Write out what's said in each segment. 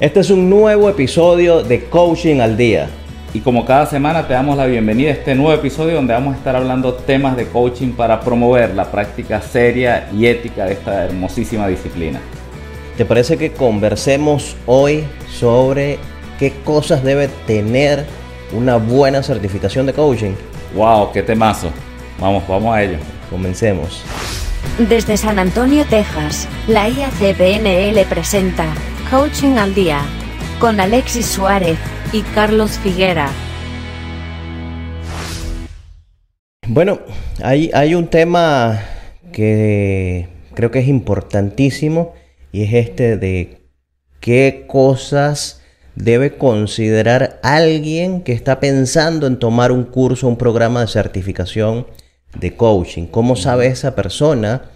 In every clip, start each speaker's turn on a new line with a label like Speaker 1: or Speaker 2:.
Speaker 1: Este es un nuevo episodio de Coaching al Día.
Speaker 2: Y como cada semana te damos la bienvenida a este nuevo episodio donde vamos a estar hablando temas de coaching para promover la práctica seria y ética de esta hermosísima disciplina.
Speaker 1: ¿Te parece que conversemos hoy sobre qué cosas debe tener una buena certificación de coaching?
Speaker 2: ¡Wow! ¡Qué temazo! Vamos, vamos a ello.
Speaker 1: Comencemos.
Speaker 3: Desde San Antonio, Texas, la IACPNL presenta Coaching al Día con Alexis Suárez y Carlos Figuera.
Speaker 1: Bueno, hay, hay un tema que creo que es importantísimo y es este de qué cosas debe considerar alguien que está pensando en tomar un curso, un programa de certificación de coaching. ¿Cómo sabe esa persona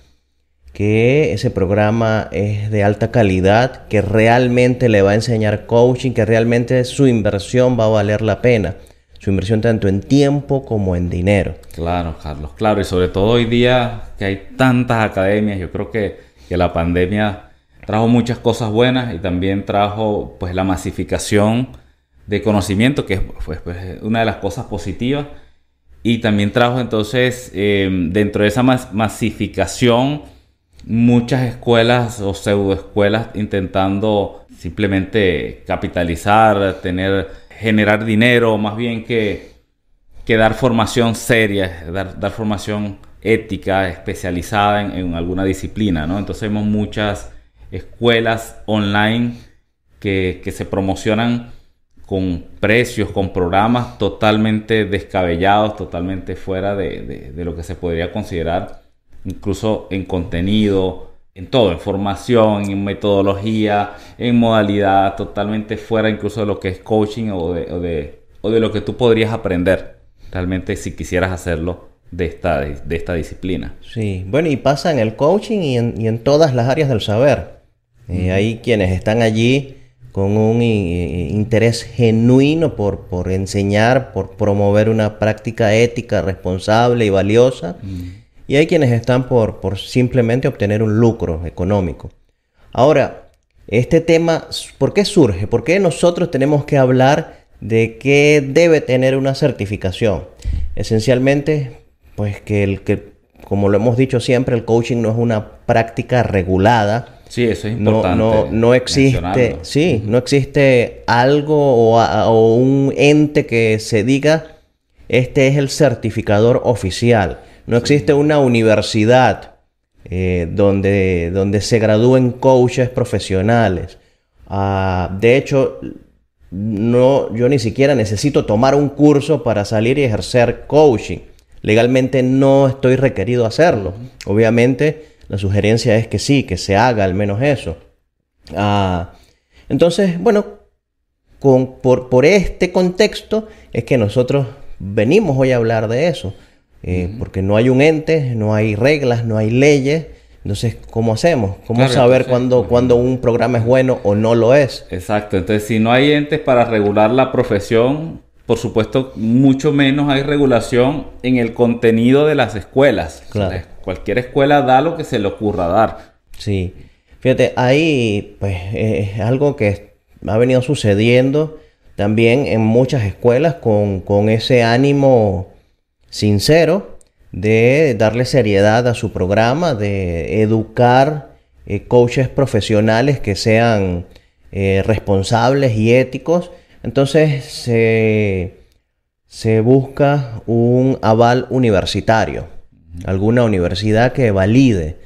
Speaker 1: que ese programa es de alta calidad, que realmente le va a enseñar coaching, que realmente su inversión va a valer la pena? Su inversión tanto en tiempo como en dinero.
Speaker 2: Claro, Carlos, claro. Y sobre todo hoy día que hay tantas academias, yo creo que, que la pandemia trajo muchas cosas buenas y también trajo pues la masificación de conocimiento, que es pues, pues, una de las cosas positivas. Y también trajo entonces em, dentro de esa masificación muchas escuelas o pseudoescuelas intentando simplemente capitalizar, tener, generar dinero, más bien que, dar formación seria, dar, dar formación ética, especializada en, alguna disciplina, ¿no? Entonces vemos muchas escuelas online que, que se promocionan con precios, con programas totalmente descabellados, totalmente fuera de, de lo que se podría considerar incluso en contenido, en todo, en formación, en metodología, en modalidad, totalmente fuera incluso de lo que es coaching o de, o de, o de lo que tú podrías aprender realmente si quisieras hacerlo de esta, de esta disciplina.
Speaker 1: Sí, bueno, y pasa en el coaching y en, y en todas las áreas del saber. Eh, hay quienes están allí con un eh, interés genuino por, por, enseñar, por promover una práctica ética responsable y valiosa. Y hay quienes están por, por simplemente obtener un lucro económico. Ahora, este tema, ¿por qué surge? ¿Por qué nosotros tenemos que hablar de que debe tener una certificación? Esencialmente, pues que, el, que como lo hemos dicho siempre, el coaching no es una práctica regulada.
Speaker 2: Sí, eso es importante.
Speaker 1: No, no, no existe, sí, no existe algo o, o un ente que se diga, este es el certificador oficial. No existe una universidad eh, donde, donde se gradúen coaches profesionales. Uh, de hecho, no, yo ni siquiera necesito tomar un curso para salir y ejercer coaching. Legalmente no estoy requerido hacerlo. Obviamente, la sugerencia es que sí, que se haga al menos eso. Uh, entonces, bueno, con, por, por este contexto es que nosotros venimos hoy a hablar de eso. Eh, porque no hay un ente, no hay reglas, no hay leyes. Entonces, ¿cómo hacemos? ¿Cómo claro, saber cuándo, cuando un programa es bueno o no lo es?
Speaker 2: Exacto. Entonces, si no hay entes para regular la profesión, por supuesto, mucho menos hay regulación en el contenido de las escuelas. Claro. O sea, cualquier escuela da lo que se le ocurra dar.
Speaker 1: Sí. Fíjate, ahí pues es algo que ha venido sucediendo también en muchas escuelas con, con ese ánimo sincero de darle seriedad a su programa, de educar eh, coaches profesionales que sean eh, responsables y éticos. Entonces se, se busca un aval universitario, alguna universidad que valide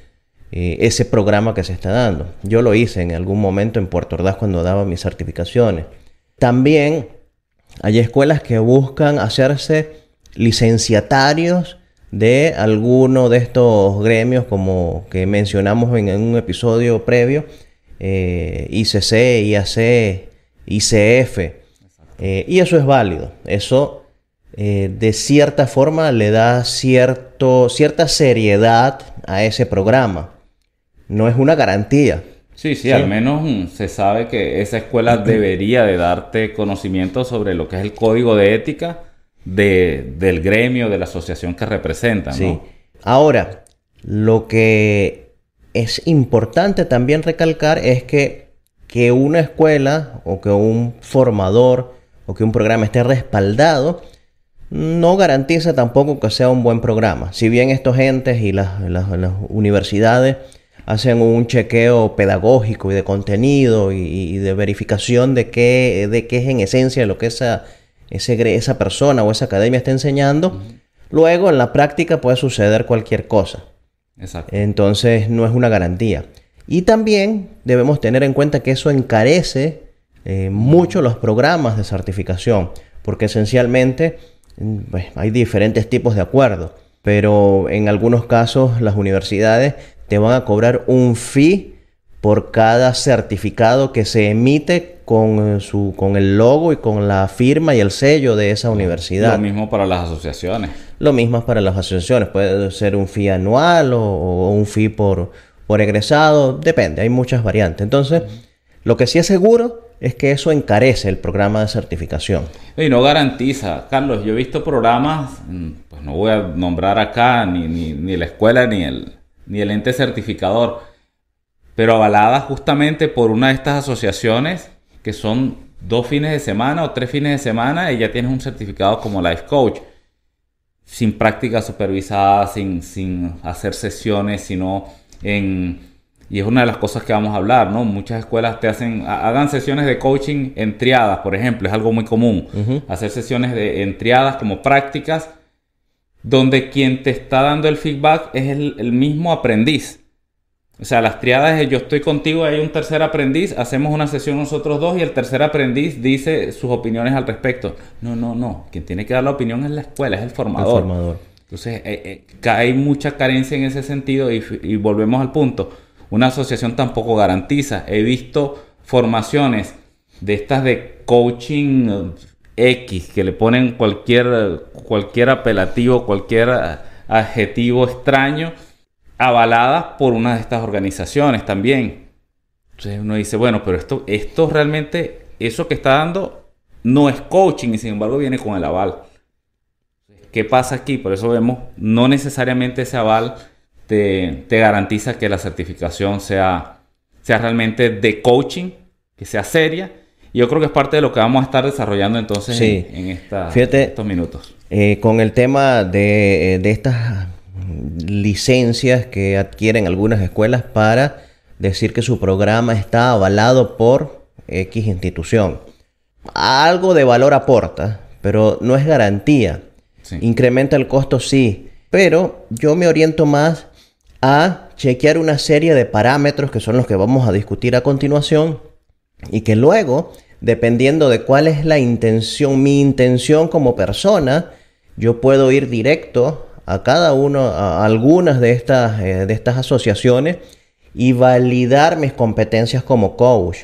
Speaker 1: eh, ese programa que se está dando. Yo lo hice en algún momento en Puerto Ordaz cuando daba mis certificaciones. También hay escuelas que buscan hacerse licenciatarios de alguno de estos gremios como que mencionamos en, un episodio previo, eh, ICC, IAC, ICF, eh, y eso es válido, eso eh, de cierta forma le da cierto, cierta seriedad a ese programa, no es una garantía.
Speaker 2: Sí, sí, sí, al menos se sabe que esa escuela debería de darte conocimiento sobre lo que es el código de ética, de, del gremio, de la asociación que representan.
Speaker 1: Sí. Ahora, lo que es importante también recalcar es que que una escuela o que un formador o que un programa esté respaldado no garantiza tampoco que sea un buen programa. Si bien estos entes y las, universidades hacen un chequeo pedagógico y de contenido y, de verificación de qué, de qué es en esencia lo que esa, esa persona o esa academia está enseñando, luego en la práctica puede suceder cualquier cosa. Entonces no es una garantía. Y también debemos tener en cuenta que eso encarece eh, mucho los programas de certificación, porque esencialmente pues, hay diferentes tipos de acuerdos, pero en algunos casos las universidades te van a cobrar un fee por cada certificado que se emite con, su, con el logo y con la firma y el sello de esa universidad.
Speaker 2: Lo mismo para las asociaciones.
Speaker 1: Lo mismo para las asociaciones. Puede ser un fee anual o, un fee por, por egresado. Depende, hay muchas variantes. Entonces, lo que sí es seguro es que eso encarece el programa de certificación.
Speaker 2: Y no garantiza. Carlos, yo he visto programas, mm, pues no voy a nombrar acá ni, ni, la escuela ni el, ni el ente certificador, pero avaladas justamente por una de estas asociaciones que son dos fines de semana o tres fines de semana y ya tienes un certificado como life coach. Sin práctica supervisada, sin, sin hacer sesiones, sino en y es una de las cosas que vamos a hablar, ¿no? Muchas escuelas te hacen, hagan sesiones de coaching en triadas, por ejemplo, es algo muy común. Hacer sesiones de, en triadas como prácticas, donde quien te está dando el feedback es el, mismo aprendiz. O sea, las triadas es yo estoy contigo, hay un tercer aprendiz, hacemos una sesión nosotros dos y el tercer aprendiz dice sus opiniones al respecto. No, no, no. Quien tiene que dar la opinión es la escuela, es el formador. El formador. Entonces, eh, eh, hay mucha carencia en ese sentido y, y volvemos al punto una asociación tampoco garantiza. He visto formaciones de estas de coaching X que le ponen cualquier, cualquier apelativo, cualquier adjetivo extraño, avaladas por una de estas organizaciones también. Entonces uno dice, bueno, pero esto, esto realmente, eso que está dando no es coaching y sin embargo viene con el aval. ¿Qué pasa aquí? Por eso vemos, no necesariamente ese aval te, garantiza que la certificación sea, sea realmente de coaching, que sea seria. Y yo creo que es parte de lo que vamos a estar desarrollando entonces en, estos minutos.
Speaker 1: Eh, con el tema de, de estas licencias que adquieren algunas escuelas para decir que su programa está avalado por X institución. Algo de valor aporta, pero no es garantía. Incrementa el costo, sí, pero yo me oriento más a chequear una serie de parámetros que son los que vamos a discutir a continuación y que luego, dependiendo de cuál es la intención, mi intención como persona, yo puedo ir directo a cada uno, a algunas de estas, eh, de estas asociaciones y validar mis competencias como coach.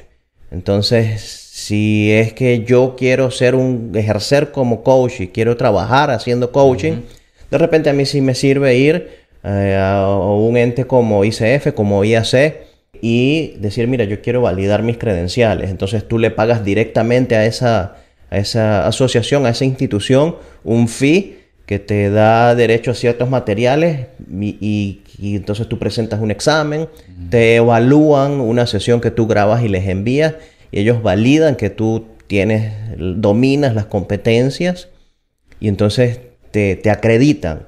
Speaker 1: Entonces, si es que yo quiero ser un, ejercer como coach y quiero trabajar haciendo coaching, de repente a mí sí me sirve ir eh, a un ente como ICF, como IAC, y decir, mira, yo quiero validar mis credenciales. Entonces tú le pagas directamente a esa, a esa asociación, a esa institución, un fee que te da derecho a ciertos materiales y, entonces tú presentas un examen, te evalúan una sesión que tú grabas y les envías y ellos validan que tú tienes, dominas las competencias y entonces te, te acreditan.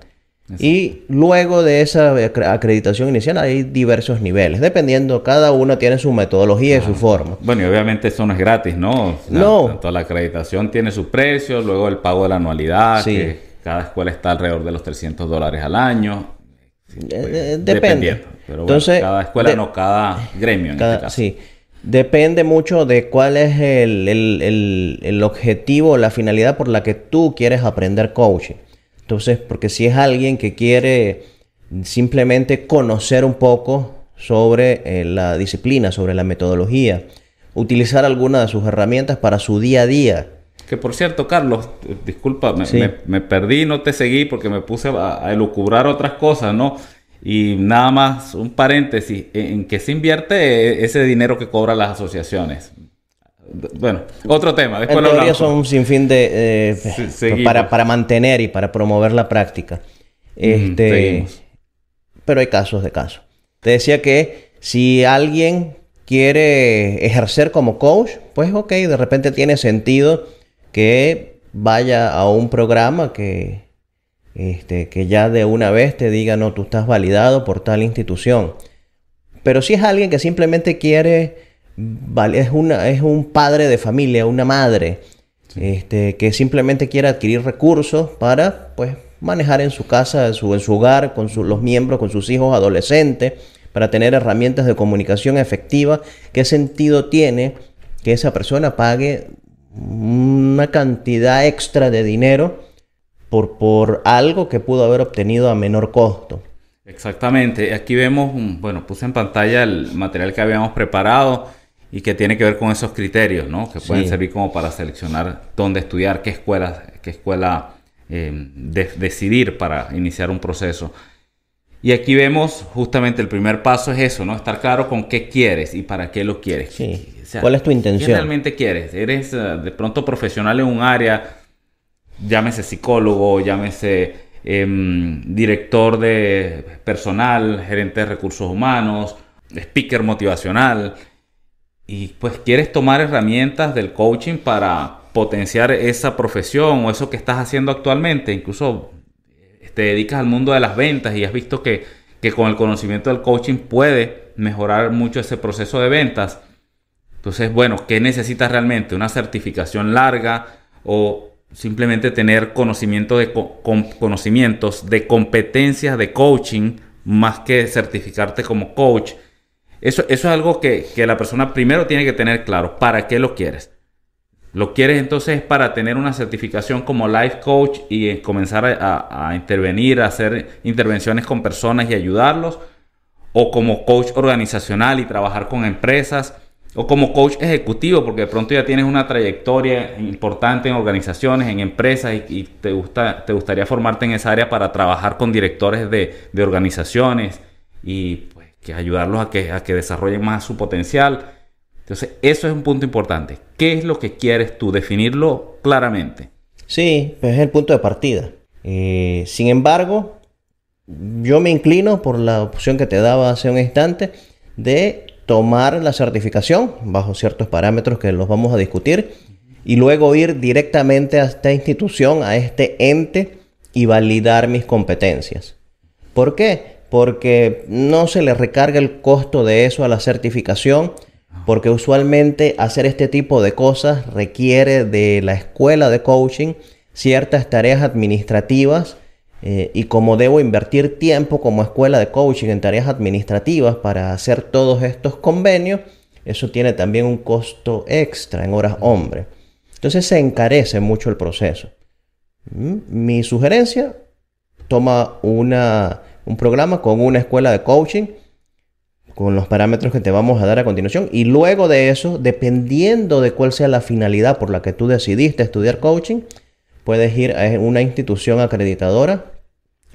Speaker 1: Y luego de esa acreditación inicial hay diversos niveles, dependiendo, cada uno tiene su metodología y su forma.
Speaker 2: Bueno, y obviamente eso no es gratis, ¿no? no. Tanto la acreditación tiene su precio, luego el pago de la anualidad, que cada escuela está alrededor de los 300 dólares al año.
Speaker 1: Eh, eh, depende.
Speaker 2: Pero Entonces, cada escuela no, cada gremio en este
Speaker 1: Sí. Depende mucho de cuál es el, el, el objetivo, la finalidad por la que tú quieres aprender coaching. Entonces, porque si es alguien que quiere simplemente conocer un poco sobre eh, la disciplina, sobre la metodología, utilizar alguna de sus herramientas para su día a día.
Speaker 2: Que por cierto, Carlos, disculpa, me, perdí, no te seguí porque me puse a, a, elucubrar otras cosas, ¿no? Y nada más, un paréntesis, ¿en qué se invierte ese dinero que cobran las asociaciones? Bueno, otro tema.
Speaker 1: Después en teoría son un sinfín de... Eh, para, mantener y para promover la práctica. Este, pero hay casos de casos. Te decía que si alguien quiere ejercer como coach, pues ok, de repente tiene sentido que vaya a un programa que, este, que ya de una vez te diga, no, tú estás validado por tal institución. Pero si es alguien que simplemente quiere, es, una, es un padre de familia, una madre, este, que simplemente quiere adquirir recursos para, pues, manejar en su casa, en su, en su hogar, con los miembros, con sus hijos adolescentes, para tener herramientas de comunicación efectiva, ¿qué sentido tiene que esa persona pague una cantidad extra de dinero por, por algo que pudo haber obtenido a menor costo?
Speaker 2: Exactamente. Aquí vemos, bueno, puse en pantalla el material que habíamos preparado y que tiene que ver con esos criterios, ¿no? Que pueden servir como para seleccionar dónde estudiar, qué escuela, qué escuela eh, decidir para iniciar un proceso. Y aquí vemos justamente el primer paso es eso, ¿no? Estar claro con qué quieres y para qué lo quieres.
Speaker 1: ¿Cuál es tu intención?
Speaker 2: ¿Qué realmente quieres? ¿Eres eh, de pronto profesional en un área? Llámese psicólogo, llámese em, director de personal, gerente de recursos humanos, speaker motivacional. Y pues quieres tomar herramientas del coaching para potenciar esa profesión o eso que estás haciendo actualmente. Incluso te dedicas al mundo de las ventas y has visto que, con el conocimiento del coaching puede mejorar mucho ese proceso de ventas. Entonces, bueno, ¿qué necesitas realmente? ¿Una certificación larga o simplemente tener conocimiento de conocimientos de competencias de coaching más que certificarte como coach? Eso, eso es algo que, que la persona primero tiene que tener claro. ¿Para qué lo quieres? Lo quieres entonces para tener una certificación como life coach y eh, comenzar a, intervenir, a hacer intervenciones con personas y ayudarlos. O como coach organizacional y trabajar con empresas. O como coach ejecutivo, porque de pronto ya tienes una trayectoria importante en organizaciones, en empresas y, te, gusta, te gustaría formarte en esa área para trabajar con directores de, organizaciones y pues, que ayudarlos a que, a que desarrollen más su potencial. Entonces, eso es un punto importante. ¿Qué es lo que quieres tú? Definirlo claramente.
Speaker 1: Sí, pues es el punto de partida. Eh, sin embargo, yo me inclino por la opción que te daba hace un instante de tomar la certificación bajo ciertos parámetros que los vamos a discutir y luego ir directamente a esta institución, a este ente y validar mis competencias. ¿Por qué? Porque no se le recarga el costo de eso a la certificación porque usualmente hacer este tipo de cosas requiere de la escuela de coaching ciertas tareas administrativas eh, y como debo invertir tiempo como escuela de coaching en tareas administrativas para hacer todos estos convenios, eso tiene también un costo extra en horas hombre. Entonces se encarece mucho el proceso. Mm, mi sugerencia, toma una, un programa con una escuela de coaching con los parámetros que te vamos a dar a continuación. Y luego de eso, dependiendo de cuál sea la finalidad por la que tú decidiste estudiar coaching, puedes ir a una institución acreditadora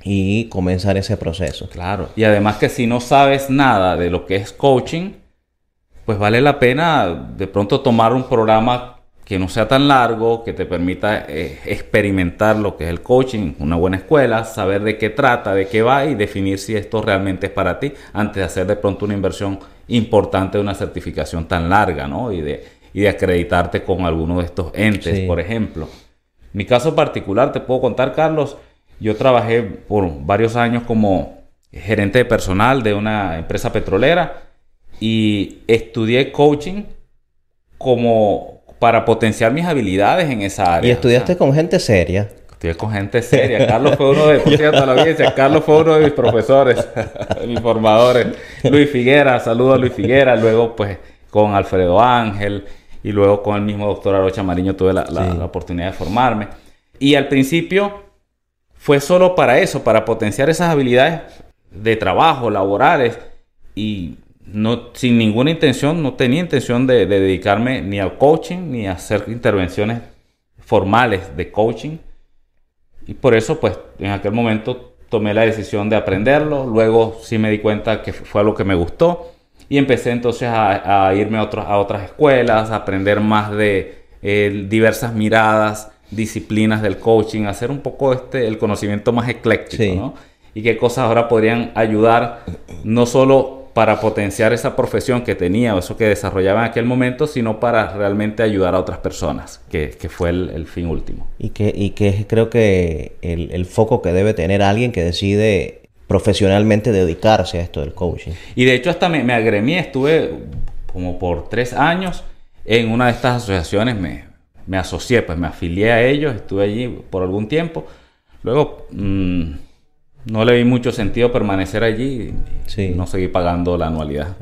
Speaker 1: y comenzar ese proceso.
Speaker 2: Claro. Y además que si no sabes nada de lo que es coaching, pues vale la pena de pronto tomar un programa que no sea tan largo, que te permita eh, experimentar lo que es el coaching, una buena escuela, saber de qué trata, de qué va y definir si esto realmente es para ti antes de hacer de pronto una inversión importante de una certificación tan larga, ¿no? Y de, y de acreditarte con alguno de estos entes, por ejemplo. Mi caso particular, te puedo contar, Carlos, yo trabajé por varios años como gerente de personal de una empresa petrolera y estudié coaching como para potenciar mis habilidades en esa área.
Speaker 1: ¿Y estudiaste con gente seria?
Speaker 2: Estudié con gente seria. Carlos fue uno de, por cierto, la audiencia, Carlos fue uno de mis profesores, mis formadores. Luis Figuera, saludo a Luis Figuera. Luego, pues, con Alfredo Ángel y luego con el mismo doctor Arocha Mariño tuve la, la oportunidad de formarme. Y al principio fue solo para eso, para potenciar esas habilidades de trabajo, laborales. Y no, sin ninguna intención, no tenía intención de, dedicarme ni al coaching ni a hacer intervenciones formales de coaching. Y por eso, pues, en aquel momento tomé la decisión de aprenderlo. Luego sí me di cuenta que fue algo que me gustó. Y empecé entonces a, irme a, a, otras escuelas, a aprender más de eh, diversas miradas, disciplinas del coaching, hacer un poco este, el conocimiento más ecléctico, ¿no? Y qué cosas ahora podrían ayudar no solo para potenciar esa profesión que tenía o eso que desarrollaba en aquel momento, sino para realmente ayudar a otras personas, que, fue el, fin último.
Speaker 1: Y que, y que creo que el, el foco que debe tener alguien que decide profesionalmente dedicarse a esto del coaching.
Speaker 2: Y de hecho hasta me, me agremié, estuve como por tres años en una de estas asociaciones, me, me asocié, pues me afilié a ellos, estuve allí por algún tiempo. Luego mm, no le vi mucho sentido permanecer allí y no seguí pagando la anualidad.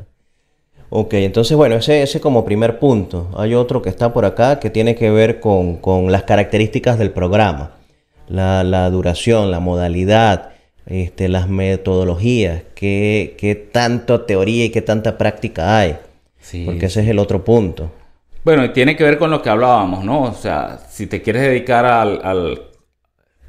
Speaker 1: Ok, entonces bueno, ese, ese como primer punto. Hay otro que está por acá que tiene que ver con, con las características del programa. La, la, duración, la modalidad, este, las metodologías, qué, qué tanto teoría y qué tanta práctica hay. Porque ese es el otro punto.
Speaker 2: Bueno, tiene que ver con lo que hablábamos, ¿no? O sea, si te quieres dedicar al,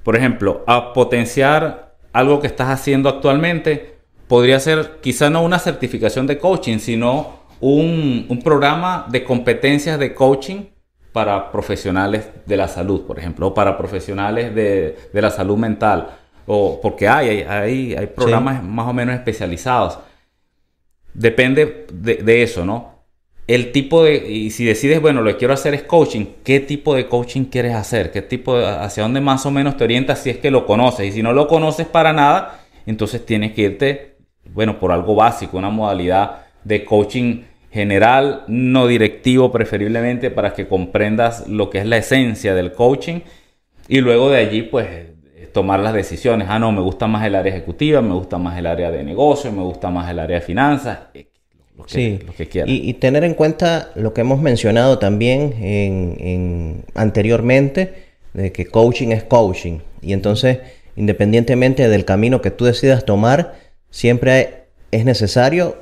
Speaker 2: por ejemplo, a potenciar algo que estás haciendo actualmente, podría ser quizá no una certificación de coaching, sino un, un programa de competencias de coaching para profesionales de la salud, por ejemplo, o para profesionales de, de la salud mental o porque hay, hay, hay programas más o menos especializados. Depende de, eso, ¿no? El tipo de, y si decides, bueno, lo que quiero hacer es coaching, ¿qué tipo de coaching quieres hacer? ¿Qué tipo de, hacia dónde más o menos te orientas si es que lo conoces? Y si no lo conoces para nada, entonces tienes que irte, bueno, por algo básico, una modalidad de coaching general, no directivo preferiblemente, para que comprendas lo que es la esencia del coaching. Y luego de allí, pues tomar las decisiones. Ah, no, me gusta más el área ejecutiva, me gusta más el área de negocio, me gusta más el área de finanzas.
Speaker 1: Lo que, sí. que quieran. Y, tener en cuenta lo que hemos mencionado también en, anteriormente, de que coaching es coaching. Y entonces, independientemente del camino que tú decidas tomar, siempre es necesario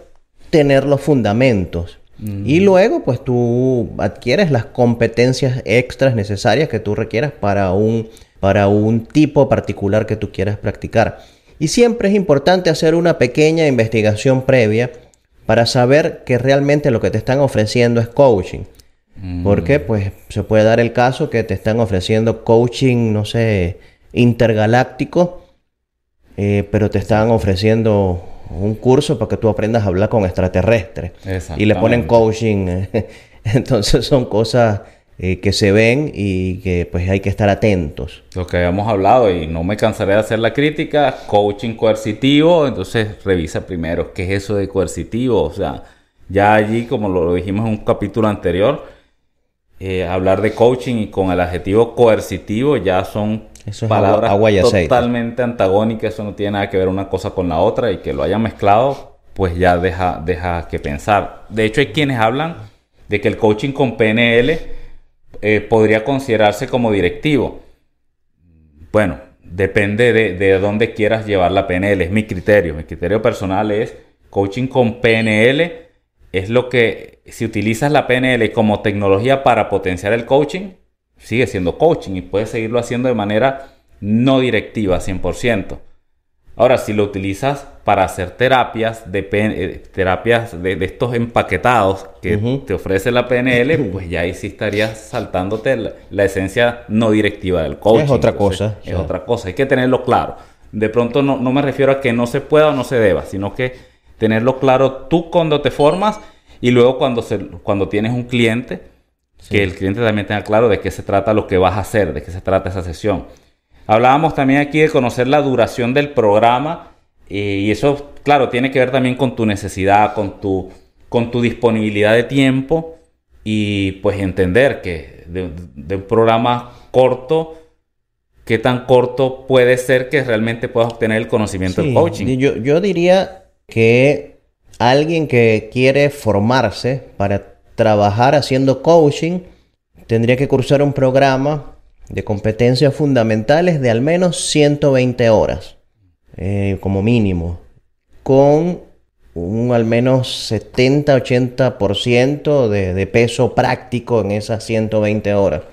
Speaker 1: tener los fundamentos. Y luego, pues tú adquieres las competencias extras necesarias que tú requieras para un para un tipo particular que tú quieras practicar. Y siempre es importante hacer una pequeña investigación previa para saber que realmente lo que te están ofreciendo es coaching. Mm. Porque pues se puede dar el caso que te están ofreciendo coaching, no sé, intergaláctico, eh, pero te están ofreciendo un curso para que tú aprendas a hablar con extraterrestres. Y le ponen coaching. Entonces son cosas eh, que se ven y que pues hay que estar atentos.
Speaker 2: Lo que habíamos hablado y no me cansaré de hacer la crítica, coaching coercitivo, entonces revisa primero qué es eso de coercitivo, o sea, ya allí como lo dijimos en un capítulo anterior, eh, hablar de coaching y con el adjetivo coercitivo ya son palabras totalmente antagónicas, eso no tiene nada que ver una cosa con la otra y que lo hayan mezclado pues ya deja, deja que pensar. De hecho hay quienes hablan de que el coaching con PNL eh, podría considerarse como directivo? Bueno, depende de, de, dónde quieras llevar la PNL, es mi criterio. Mi criterio personal es coaching con PNL, es lo que si utilizas la PNL como tecnología para potenciar el coaching, sigue siendo coaching y puedes seguirlo haciendo de manera no directiva 100%. Ahora, si lo utilizas para hacer terapias de, eh, terapias de, estos empaquetados que te ofrece la PNL, pues ya ahí sí estarías saltándote la, esencia no directiva del coaching.
Speaker 1: Es otra cosa.
Speaker 2: Es otra cosa. Hay que tenerlo claro. De pronto no, me refiero a que no se pueda o no se deba, sino que tenerlo claro tú cuando te formas y luego cuando, se, cuando tienes un cliente, que el cliente también tenga claro de qué se trata lo que vas a hacer, de qué se trata esa sesión. Hablábamos también aquí de conocer la duración del programa y eso, claro, tiene que ver también con tu necesidad, con tu, con tu disponibilidad de tiempo y pues entender que de, un programa corto, qué tan corto puede ser que realmente puedas obtener el conocimiento del coaching.
Speaker 1: Yo, yo diría que alguien que quiere formarse para trabajar haciendo coaching tendría que cursar un programa de competencias fundamentales de al menos 120 horas, eh, como mínimo, con un al menos 70-80% de, de peso práctico en esas 120 horas.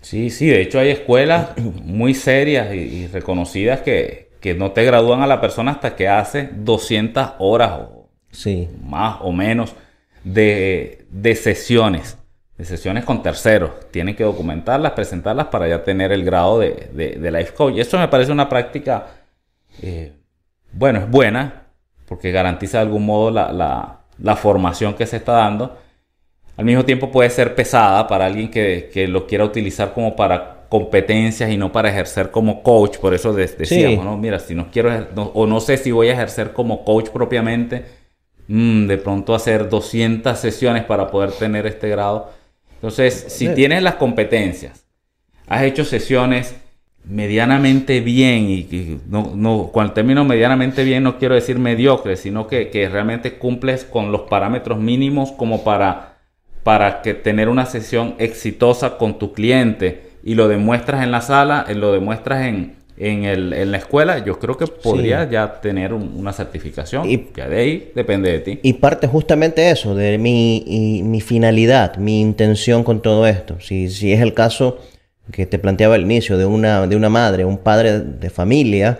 Speaker 2: Sí, sí, de hecho hay escuelas muy serias y, reconocidas que, no te gradúan a la persona hasta que hace 200 horas o sí. más o menos de, de sesiones sesiones con terceros. Tienen que documentarlas, presentarlas para ya tener el grado de, de, life coach. Y eso me parece una práctica, eh, bueno, es buena, porque garantiza de algún modo la, la, la formación que se está dando. Al mismo tiempo puede ser pesada para alguien que, que lo quiera utilizar como para competencias y no para ejercer como coach. Por eso de- decíamos, ¿no? Mira, si no quiero, no- o no sé si voy a ejercer como coach propiamente, mm, de pronto hacer 200 sesiones para poder tener este grado. Entonces, si
Speaker 1: Sí.
Speaker 2: tienes las competencias, has hecho sesiones medianamente bien, y, y no, no, con el término medianamente bien no quiero decir mediocre, sino que, que realmente cumples con los parámetros mínimos como para, para que tener una sesión exitosa con tu cliente y lo demuestras en la sala, eh, lo demuestras en, en, el- en la escuela, yo creo que podrías ya tener un- una certificación.
Speaker 1: Y-
Speaker 2: ya de ahí depende de ti.
Speaker 1: Y parte justamente eso, de mi, y mi finalidad, mi intención con todo esto. Si, si es el caso que te planteaba al inicio de una, de una madre, un padre de familia,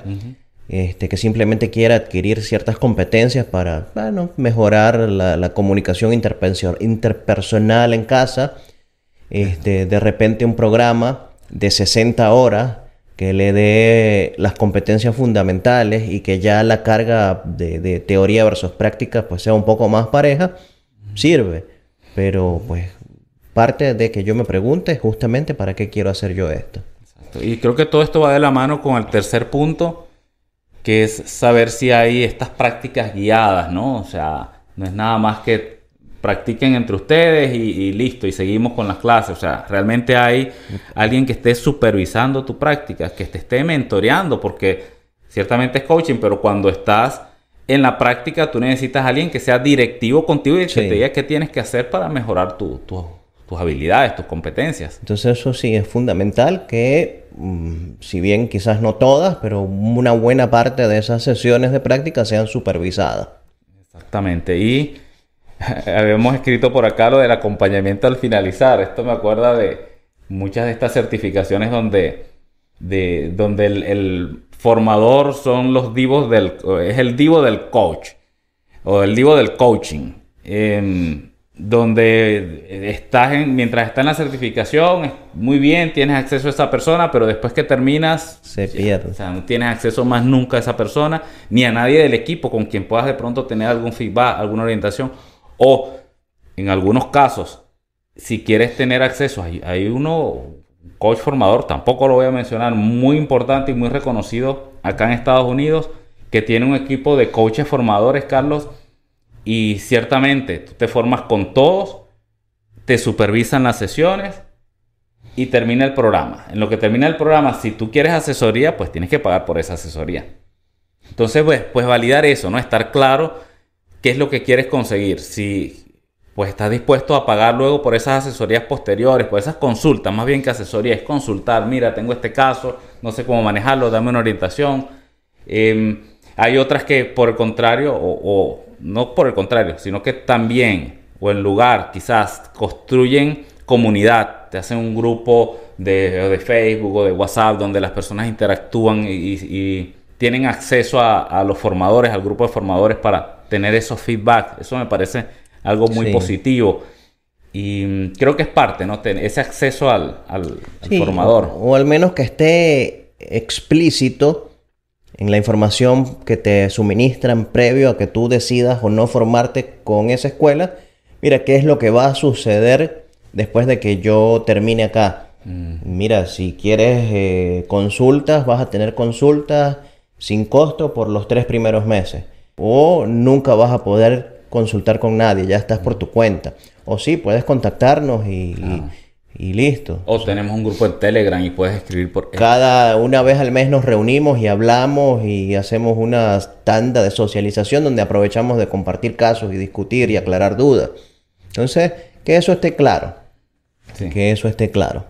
Speaker 1: este, que simplemente quiere adquirir ciertas competencias para, bueno, mejorar la, la comunicación interpersonal en casa, este, de repente un programa de 60 horas que le dé las competencias fundamentales y que ya la carga de, de teoría versus práctica pues sea un poco más pareja, sirve. Pero pues parte de que yo me pregunte justamente para qué quiero hacer yo esto.
Speaker 2: Exacto. Y creo que todo esto va de la mano con el tercer punto, que es saber si hay estas prácticas guiadas, ¿no? O sea, no es nada más que practiquen entre ustedes y, y listo, y seguimos con las clases. O sea, realmente hay alguien que esté supervisando tu práctica, que te esté mentoreando, porque ciertamente es coaching, pero cuando estás en la práctica, tú necesitas a alguien que sea directivo contigo y que te diga qué tienes que hacer para mejorar tu- tu- tus habilidades, tus competencias.
Speaker 1: Entonces eso sí es fundamental que, mm, si bien quizás no todas, pero una buena parte de esas sesiones de práctica sean supervisadas.
Speaker 2: Exactamente. Y habíamos escrito por acá lo del acompañamiento al finalizar. Esto me acuerda de muchas de estas certificaciones donde, de, donde el, el formador son los divos del... es el divo del coach. O el divo del coaching. Em, donde estás en, mientras está en la certificación, muy bien, tienes acceso a esa persona, pero después que terminas,
Speaker 1: Se pierde.
Speaker 2: o sea, no tienes acceso más nunca a esa persona, ni a nadie del equipo con quien puedas de pronto tener algún feedback, alguna orientación. O en algunos casos, si quieres tener acceso, hay, hay uno, un coach formador, tampoco lo voy a mencionar, muy importante y muy reconocido acá en Estados Unidos, que tiene un equipo de coaches formadores, Carlos, y ciertamente tú te formas con todos, te supervisan las sesiones y termina el programa. En lo que termina el programa, si tú quieres asesoría, pues tienes que pagar por esa asesoría. Entonces, pues, pues validar eso, ¿no? Estar claro qué es lo que quieres conseguir. Si pues estás dispuesto a pagar luego por esas asesorías posteriores, por esas consultas, más bien que asesoría, es consultar, mira, tengo este caso, no sé cómo manejarlo, dame una orientación. Eh, hay otras que por el contrario, o no por el contrario, sino que también, o en lugar, quizás construyen comunidad, te hacen un grupo de, de Facebook o de WhatsApp donde las personas interactúan y, tienen acceso a, a los formadores, al grupo de formadores para tener esos feedback. Eso me parece algo muy
Speaker 1: Sí.
Speaker 2: positivo. Y mm, creo que es parte, ¿no? Ten- ese acceso al, al- al
Speaker 1: Sí,
Speaker 2: formador.
Speaker 1: O, o al menos que esté explícito en la información que te suministran previo a que tú decidas o no formarte con esa escuela. Mira, ¿qué es lo que va a suceder después de que yo termine acá? Mira, si quieres eh, consultas, vas a tener consultas sin costo por los tres primeros meses. O nunca vas a poder consultar con nadie, ya estás por tu cuenta. O sí, puedes contactarnos y, y- y listo.
Speaker 2: O tenemos un grupo en Telegram y puedes escribir por...
Speaker 1: Cada una vez al mes nos reunimos y hablamos y hacemos una tanda de socialización donde aprovechamos de compartir casos y discutir y aclarar dudas. Entonces, que eso esté claro.
Speaker 2: Sí.
Speaker 1: Que eso esté claro.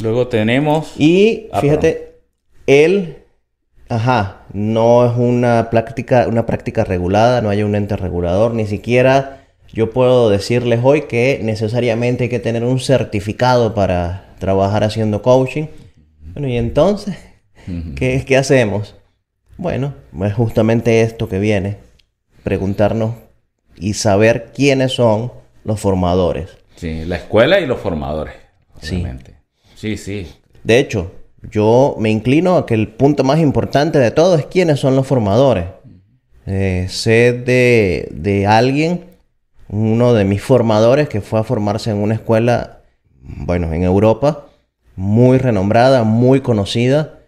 Speaker 2: Luego tenemos...
Speaker 1: Y
Speaker 2: Ah,
Speaker 1: fíjate, él, ajá, no es una práctica, una práctica regulada, no hay un ente regulador, ni siquiera yo puedo decirles hoy que necesariamente hay que tener un certificado para trabajar haciendo coaching. Bueno, y entonces, ¿qué, qué hacemos? Bueno, es justamente esto que viene, preguntarnos y saber quiénes son los formadores.
Speaker 2: Sí, la escuela y los formadores.
Speaker 1: Sí.
Speaker 2: Obviamente. Sí, sí.
Speaker 1: De hecho, yo me inclino a que el punto más importante de todo es quiénes son los formadores. Eh, sé de, de alguien, uno de mis formadores, que fue a formarse en una escuela, bueno, en Europa, muy renombrada, muy conocida,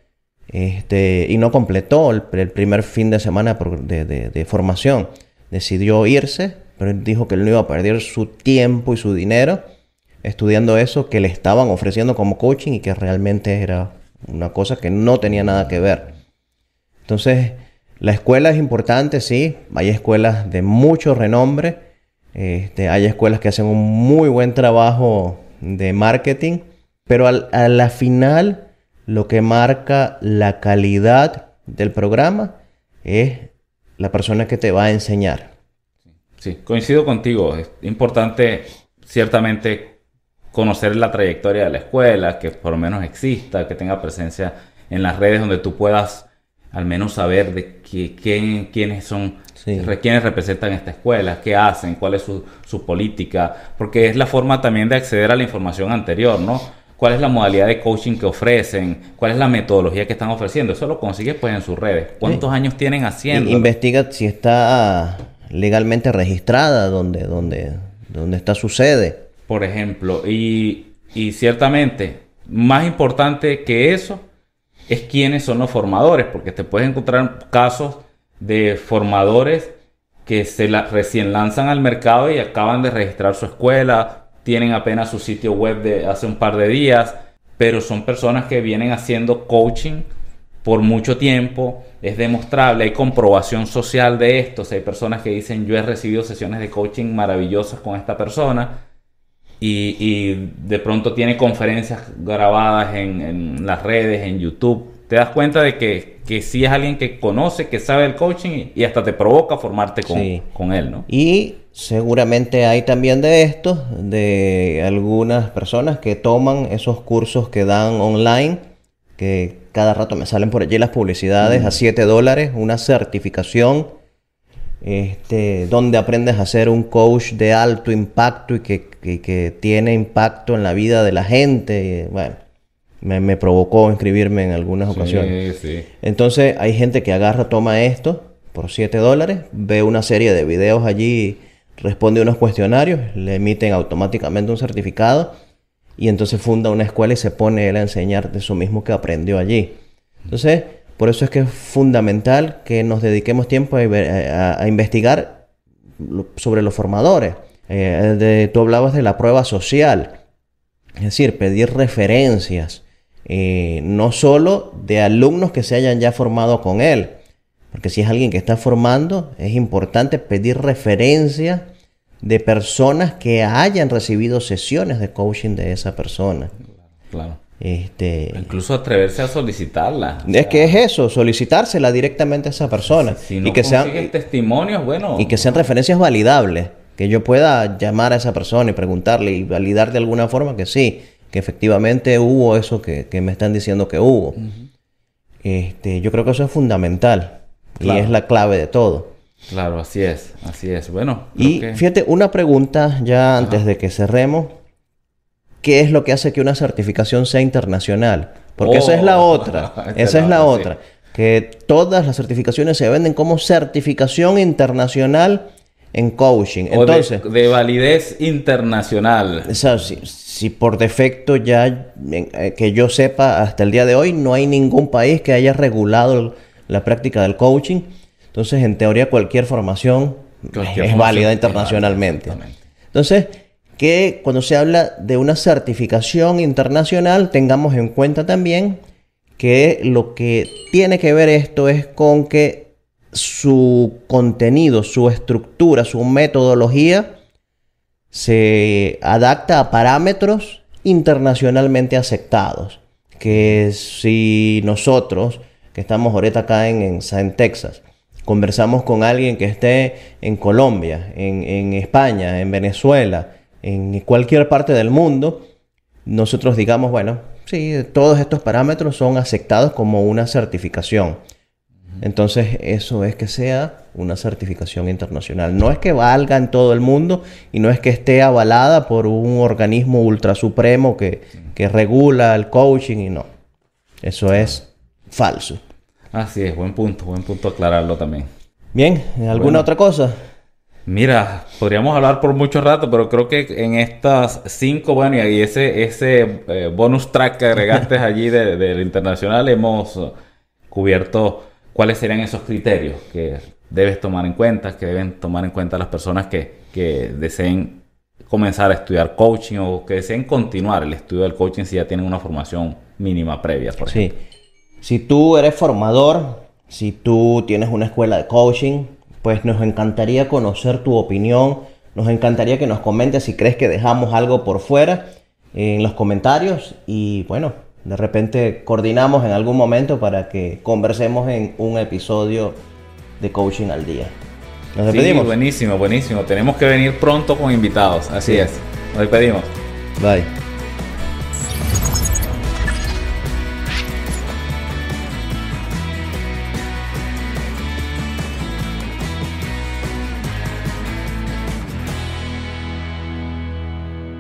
Speaker 1: este, y no completó el, primer fin de semana de, de- formación. Decidió irse, pero dijo que él no iba a perder su tiempo y su dinero estudiando eso que le estaban ofreciendo como coaching y que realmente era una cosa que no tenía nada que ver. Entonces, la escuela es importante, sí. Hay escuelas de mucho renombre. Este, hay escuelas que hacen un muy buen trabajo de marketing. Pero al- a la final, lo que marca la calidad del programa es la persona que te va a enseñar.
Speaker 2: Sí, coincido contigo. Es importante, ciertamente, conocer la trayectoria de la escuela, que por lo menos exista, que tenga presencia en las redes donde tú puedas al menos saber de quién- quiénes son,
Speaker 1: Sí.
Speaker 2: quiénes representan esta escuela, qué hacen, cuál es su, su política, porque es la forma también de acceder a la información anterior, ¿no? ¿Cuál es la modalidad de coaching que ofrecen? ¿Cuál es la metodología que están ofreciendo? Eso lo consigues pues en sus redes. ¿Cuántos años tienen haciendo?
Speaker 1: Investiga si está legalmente registrada donde, donde, donde está su sede.
Speaker 2: por ejemplo, y, y ciertamente, más importante que eso es quiénes son los formadores, porque te puedes encontrar casos de formadores que se la- recién lanzan al mercado y acaban de registrar su escuela, tienen apenas su sitio web de hace un par de días, pero son personas que vienen haciendo coaching por mucho tiempo, es demostrable, hay comprobación social de esto, hay personas que dicen yo he recibido sesiones de coaching maravillosas con esta persona y, y de pronto tiene conferencias grabadas en, en las redes, en YouTube, te das cuenta de que, que sí es alguien que conoce, que sabe el coaching y, hasta te provoca formarte con,
Speaker 1: Sí.
Speaker 2: con él, ¿no?
Speaker 1: Y seguramente hay también de esto, de algunas personas que toman esos cursos que dan online, que cada rato me salen por allí las publicidades a 7 dólares, una certificación, este, donde aprendes a ser un coach de alto impacto y que, que- que tiene impacto en la vida de la gente. bueno, me, me provocó inscribirme en algunas ocasiones.
Speaker 2: Sí, sí.
Speaker 1: Entonces hay gente que agarra, toma esto por 7 dólares, ve una serie de videos allí, responde unos cuestionarios, le emiten automáticamente un certificado y entonces funda una escuela y se pone él a enseñar de eso mismo que aprendió allí. Entonces, por eso es que es fundamental que nos dediquemos tiempo a, a- a investigar sobre los formadores. Eh, de- tú hablabas de la prueba social. Es decir, pedir referencias, eh, no solo de alumnos que se hayan ya formado con él, porque si es alguien que está formando, es importante pedir referencias de personas que hayan recibido sesiones de coaching de esa persona.
Speaker 2: Claro.
Speaker 1: Este,
Speaker 2: Incluso atreverse a solicitarla.
Speaker 1: Es
Speaker 2: sea,
Speaker 1: que es eso, solicitársela directamente a esa persona
Speaker 2: Si no
Speaker 1: y, que sean,
Speaker 2: testimonios, bueno.
Speaker 1: y que sean referencias validables, que yo pueda llamar a esa persona y preguntarle y validar de alguna forma que sí, que efectivamente hubo eso que, que me están diciendo que hubo. este, yo creo que eso es fundamental y es la clave de todo.
Speaker 2: Claro, así es, así es. Bueno,
Speaker 1: Y
Speaker 2: que-
Speaker 1: fíjate, una pregunta ya antes de que cerremos. ¿Qué es lo que hace que una certificación sea internacional? Porque esa es la
Speaker 2: Oh,
Speaker 1: otra. esa
Speaker 2: es la otra.
Speaker 1: Que todas las certificaciones se venden como certificación internacional en coaching.
Speaker 2: o de-
Speaker 1: Entonces,
Speaker 2: de, validez internacional.
Speaker 1: o sea, si, si por defecto ya, eh, que yo sepa, hasta el día de hoy no hay ningún país que haya regulado la práctica del coaching. Entonces, en teoría, cualquier formación
Speaker 2: Cualquier
Speaker 1: es
Speaker 2: formación
Speaker 1: válida internacionalmente. Entonces, que cuando se habla de una certificación internacional, tengamos en cuenta también que lo que tiene que ver esto es con que su contenido, su estructura, su metodología se adapta a parámetros internacionalmente aceptados. Que si nosotros, que estamos ahorita acá en, en, en Texas, conversamos con alguien que esté en Colombia, en, en España, en Venezuela, en cualquier parte del mundo, nosotros digamos, bueno, sí, todos estos parámetros son aceptados como una certificación. Entonces, eso es que sea una certificación internacional. No es que valga en todo el mundo y no es que esté avalada por un organismo ultra supremo que, que regula el coaching y no. Eso es falso.
Speaker 2: Así es, buen punto, buen punto aclararlo también.
Speaker 1: Bien, ¿alguna
Speaker 2: Bueno.
Speaker 1: otra cosa?
Speaker 2: Mira, podríamos hablar por mucho rato, pero creo que en estas cinco, bueno, y ese, ese eh, bonus track que agregaste allí de- del internacional, hemos cubierto cuáles serían esos criterios que debes tomar en cuenta, que deben tomar en cuenta las personas que, que deseen comenzar a estudiar coaching o que deseen continuar el estudio del coaching si ya tienen una formación mínima previa, por ejemplo.
Speaker 1: Sí. Si tú eres formador, si tú tienes una escuela de coaching, pues nos encantaría conocer tu opinión. Nos encantaría que nos comentes si crees que dejamos algo por fuera en los comentarios. Y bueno, de repente coordinamos en algún momento para que conversemos en un episodio de Coaching al Día. Nos
Speaker 2: Sí,
Speaker 1: despedimos.
Speaker 2: buenísimo, buenísimo. Tenemos que venir pronto con invitados, así
Speaker 1: Sí.
Speaker 2: es. Nos despedimos.
Speaker 1: Bye.